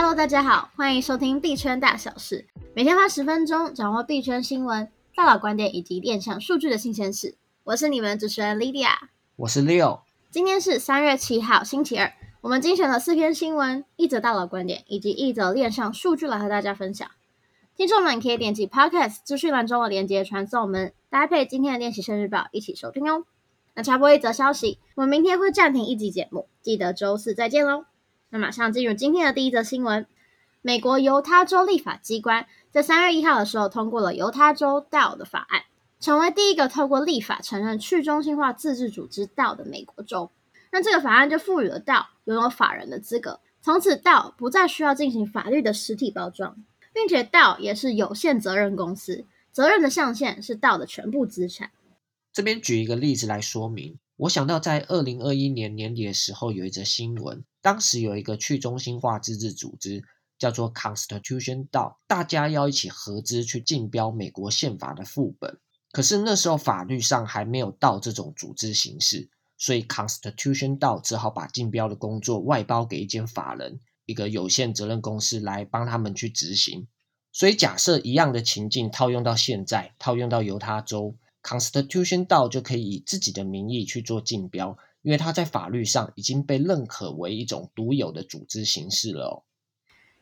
Hello，大家好，欢迎收听币圈大小事，每天花十分钟掌握币圈新闻、大佬观点以及链上数据的新鲜事。我是你们的主持人 Lydia，我是 Leo。今天是三月七号，星期二。我们精选了四篇新闻、一则大佬观点以及一则链上数据来和大家分享。听众们可以点击 Podcast 资讯栏中的链接传送我们，搭配今天的练习生日报一起收听哦。那插播一则消息，我们明天会暂停一集节目，记得周四再见喽。那马上进入今天的第一则新闻：美国犹他州立法机关在三月一号的时候通过了犹他州 DAO 的法案，成为第一个透过立法承认去中心化自治组织 DAO 的美国州。那这个法案就赋予了 DAO 拥有法人的资格，从此 DAO 不再需要进行法律的实体包装，并且 DAO 也是有限责任公司，责任的上限是 DAO 的全部资产。这边举一个例子来说明，我想到在二零二一年年底的时候有一则新闻。当时有一个去中心化自治组织，叫做 Constitution DAO，大家要一起合资去竞标美国宪法的副本。可是那时候法律上还没有到这种组织形式，所以 Constitution DAO 只好把竞标的工作外包给一间法人，一个有限责任公司来帮他们去执行。所以假设一样的情境套用到现在，套用到犹他州，Constitution 道就可以以自己的名义去做竞标。因为它在法律上已经被认可为一种独有的组织形式了哦。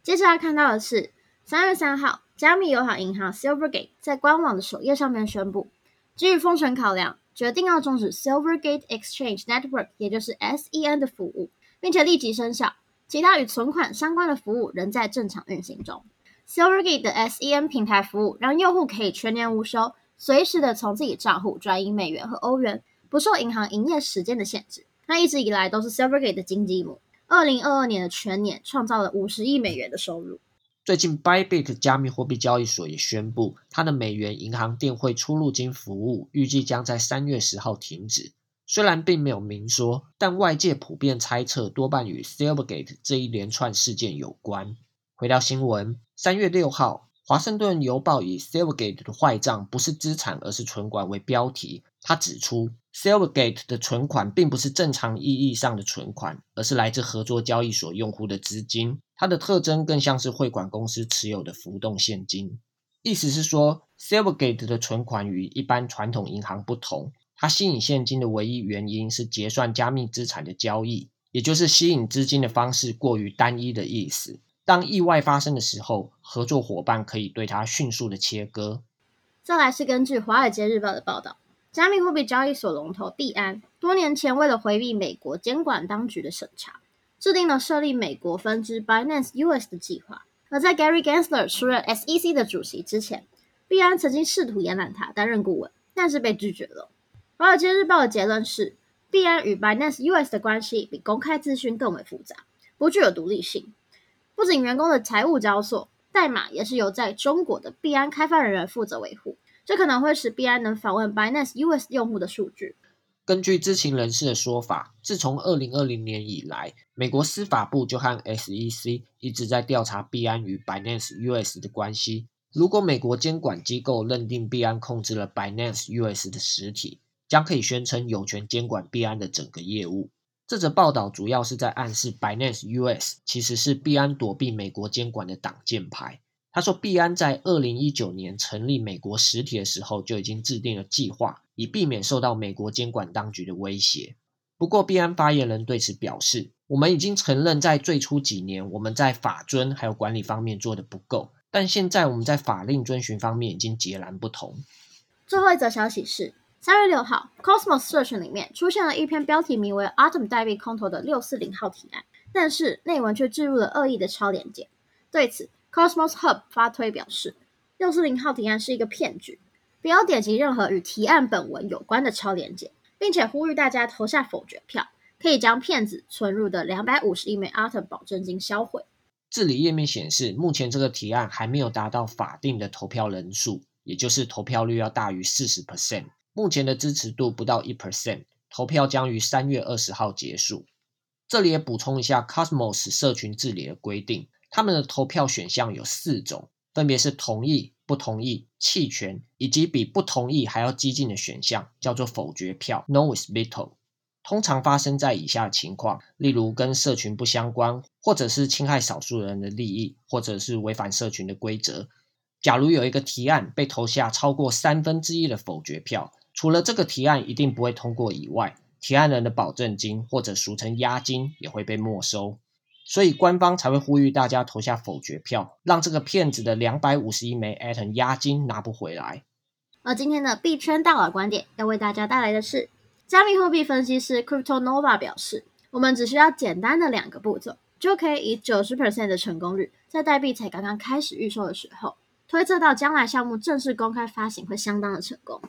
接着要看到的是，三月三号，加密友好银行 Silvergate 在官网的首页上面宣布，基于风险考量，决定要终止 Silvergate Exchange Network，也就是 SEN 的服务，并且立即生效。其他与存款相关的服务仍在正常运行中。Silvergate 的 SEN 平台服务让用户可以全年无休，随时的从自己账户转移美元和欧元。不受银行营业时间的限制，那一直以来都是 Silvergate 的金鸡母。二零二二年的全年创造了五十亿美元的收入。最近，Bybit 加密货币交易所也宣布，它的美元银行电汇出入金服务预计将在三月十号停止。虽然并没有明说，但外界普遍猜测多半与 Silvergate 这一连串事件有关。回到新闻，三月六号，华盛顿邮报以 Silvergate 的坏账不是资产，而是存款为标题，他指出。Silvergate 的存款并不是正常意义上的存款，而是来自合作交易所用户的资金。它的特征更像是汇款公司持有的浮动现金。意思是说，Silvergate 的存款与一般传统银行不同，它吸引现金的唯一原因是结算加密资产的交易，也就是吸引资金的方式过于单一的意思。当意外发生的时候，合作伙伴可以对它迅速的切割。再来是根据《华尔街日报》的报道。加密货币交易所龙头币安多年前为了回避美国监管当局的审查，制定了设立美国分支 Binance US 的计划。而在 Gary Gensler 出任 SEC 的主席之前，币安曾经试图延揽他担任顾问，但是被拒绝了。华尔街日报的结论是，币安与 Binance US 的关系比公开资讯更为复杂，不具有独立性。不仅员工的财务交错，代码也是由在中国的币安开发人员负责维护。这可能会使币安能访问 Binance US 用户的数据。根据知情人士的说法，自从二零二零年以来，美国司法部就和 SEC 一直在调查币安与 Binance US 的关系。如果美国监管机构认定币安控制了 Binance US 的实体，将可以宣称有权监管币安的整个业务。这则报道主要是在暗示 Binance US 其实是币安躲避美国监管的挡箭牌。他说，币安在二零一九年成立美国实体的时候就已经制定了计划，以避免受到美国监管当局的威胁。不过，币安发言人对此表示：“我们已经承认，在最初几年，我们在法遵还有管理方面做得不够，但现在我们在法令遵循方面已经截然不同。”最后一则消息是，三月六号，Cosmos 社群里面出现了一篇标题名为 “Atom 代币空投”的六四零号提案，但是内文却置入了恶意的超链接。对此，Cosmos Hub 发推表示，六四零号提案是一个骗局，不要点击任何与提案本文有关的超链接，并且呼吁大家投下否决票，可以将骗子存入的两百五十亿枚 Atom 保证金销毁。治理页面显示，目前这个提案还没有达到法定的投票人数，也就是投票率要大于四十 percent，目前的支持度不到一 percent，投票将于三月二十号结束。这里也补充一下 Cosmos 社群治理的规定。他们的投票选项有四种，分别是同意、不同意、弃权，以及比不同意还要激进的选项，叫做否决票 （No with veto）。通常发生在以下情况，例如跟社群不相关，或者是侵害少数人的利益，或者是违反社群的规则。假如有一个提案被投下超过三分之一的否决票，除了这个提案一定不会通过以外，提案人的保证金或者俗称押金也会被没收。所以官方才会呼吁大家投下否决票，让这个骗子的两百五十一枚 Atom 押金拿不回来。而今天的币圈大佬观点要为大家带来的是，加密货币分析师 Crypto Nova 表示，我们只需要简单的两个步骤，就可以以九十 percent 的成功率，在代币才刚刚开始预售的时候，推测到将来项目正式公开发行会相当的成功。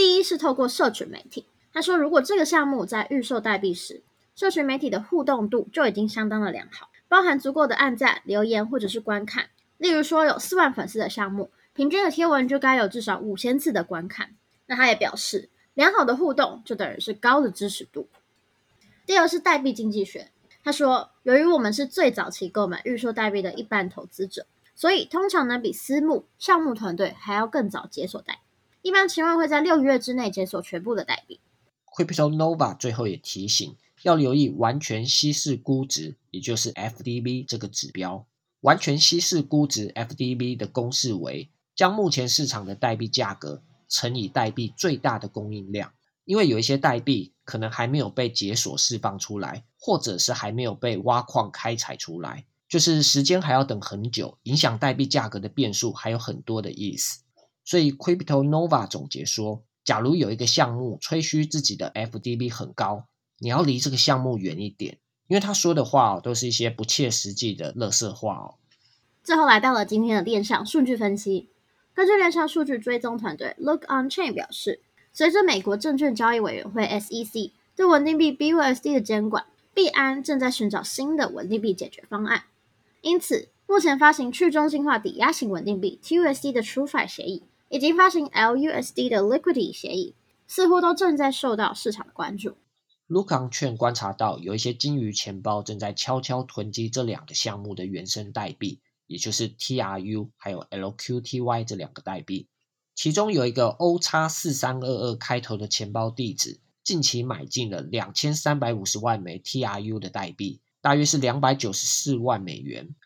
第一是透过社群媒体，他说，如果这个项目在预售代币时，社群媒体的互动度就已经相当的良好，包含足够的按赞、留言或者是观看。例如说，有四万粉丝的项目，平均的贴文就该有至少五千次的观看。那他也表示，良好的互动就等于是高的支持度。第二是代币经济学，他说，由于我们是最早期购买预售代币的一般投资者，所以通常呢比私募项目团队还要更早解锁代币，一般情况会在六个月之内解锁全部的代币。Crypto Nova 最后也提醒。要留意完全稀释估值，也就是 FDB 这个指标。完全稀释估值 FDB 的公式为将目前市场的代币价格乘以代币最大的供应量。因为有一些代币可能还没有被解锁释放出来，或者是还没有被挖矿开采出来，就是时间还要等很久，影响代币价格的变数还有很多的意思。所以 Crypto Nova 总结说，假如有一个项目吹嘘自己的 FDV 很高。你要离这个项目远一点，因为他说的话哦，都是一些不切实际的垃圾话哦。最后来到了今天的链上数据分析，根据链上数据追踪团队 Look On Chain 表示，随着美国证券交易委员会 SEC 对稳定币 BUSD 的监管，币安正在寻找新的稳定币解决方案。因此，目前发行去中心化抵押型稳定币 TUSD 的触发协议，以及发行 LUSD 的 Liquidity 协议，似乎都正在受到市场的关注。Look On Chain 观察到，有一些鲸鱼钱包正在悄悄囤积这两个项目的原生代币，也就是 TRU 还有 LQTY 这两个代币。其中有一个 O 叉四三二二开头的钱包地址，近期买进了两千三百五十万枚 TRU 的代币，大约是两百九十四万美元。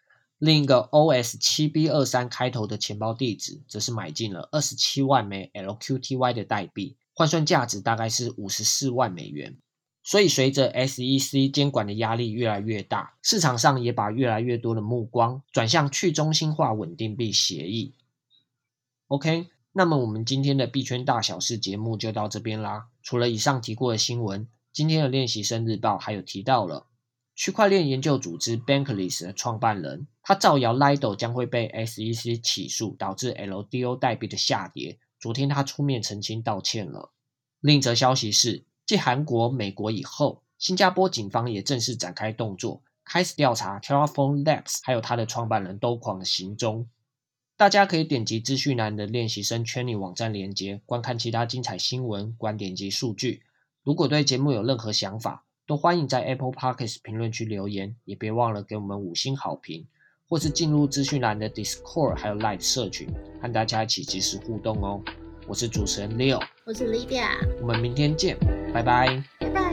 另一个 OS 七 B 二三开头的钱包地址，则是买进了二十七万枚 LQTY 的代币，换算价值大概是五十四万美元。所以，随着 SEC 监管的压力越来越大，市场上也把越来越多的目光转向去中心化稳定币协议。OK，那么我们今天的币圈大小事节目就到这边啦。除了以上提过的新闻，今天的练习生日报还有提到了区块链研究组织 Bankless 的创办人，他造谣 Lido 将会被 SEC 起诉，导致 LDO 代币的下跌。昨天他出面澄清道歉了。另一则消息是。继韩国、美国以后，新加坡警方也正式展开动作，开始调查 Telephone Labs 还有他的创办人 Do Kwon 的行踪。大家可以点击资讯栏的练习生圈里网站链接，观看其他精彩新闻、观点及数据。如果对节目有任何想法，都欢迎在 Apple Podcast 评论区留言，也别忘了给我们五星好评，或是进入资讯栏的 Discord 还有 Light 社群，和大家一起及时互动哦。我是主持人 Leo，我是 Lydia，我们明天见，拜拜。拜拜。